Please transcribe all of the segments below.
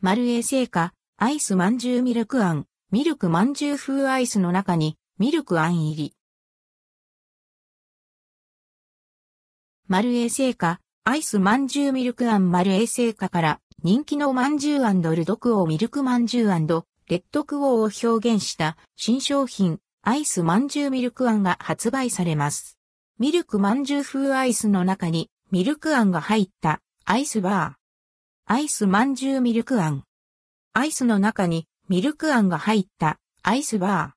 丸衛製菓、アイスまんじゅうミルクあん、ミルクまんじゅう風アイスの中に、ミルクあん入り。丸衛製菓、アイスまんじゅうミルクあん丸衛製菓から人気のまんじゅうルドクオーミルクまんじゅうレッドクオーを表現した新商品アイスまんじゅうミルクあんが発売されます。ミルクまんじゅう風アイスの中にミルクあんが入ったアイスバー。アイスまんじゅうミルクあん。アイスの中にミルクあんが入ったアイスバ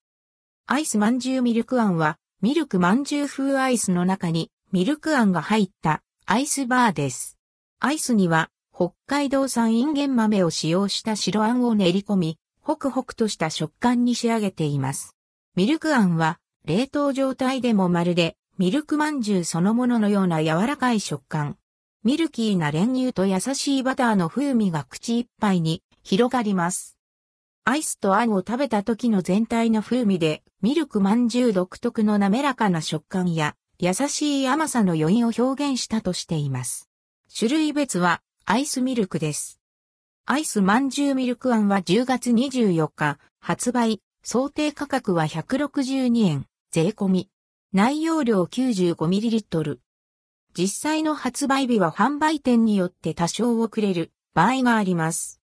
ー。アイスまんじゅうミルクあんはミルクまんじゅう風アイスの中にミルクあんが入ったアイスバーです。アイスには北海道産インゲン豆を使用した白あんを練り込み、ホクホクとした食感に仕上げています。ミルクあんは冷凍状態でもまるでミルクまんじゅうそのもののような柔らかい食感。ミルキーな練乳と優しいバターの風味が口いっぱいに広がります。アイスとあんを食べた時の全体の風味で、ミルクまんじゅう独特の滑らかな食感や優しい甘さの余韻を表現したとしています。種類別はアイスミルクです。アイスまんじゅうミルクあんは10月24日発売、想定価格は162円、税込み。内容量 95ml。実際の発売日は販売店によって多少遅れる場合があります。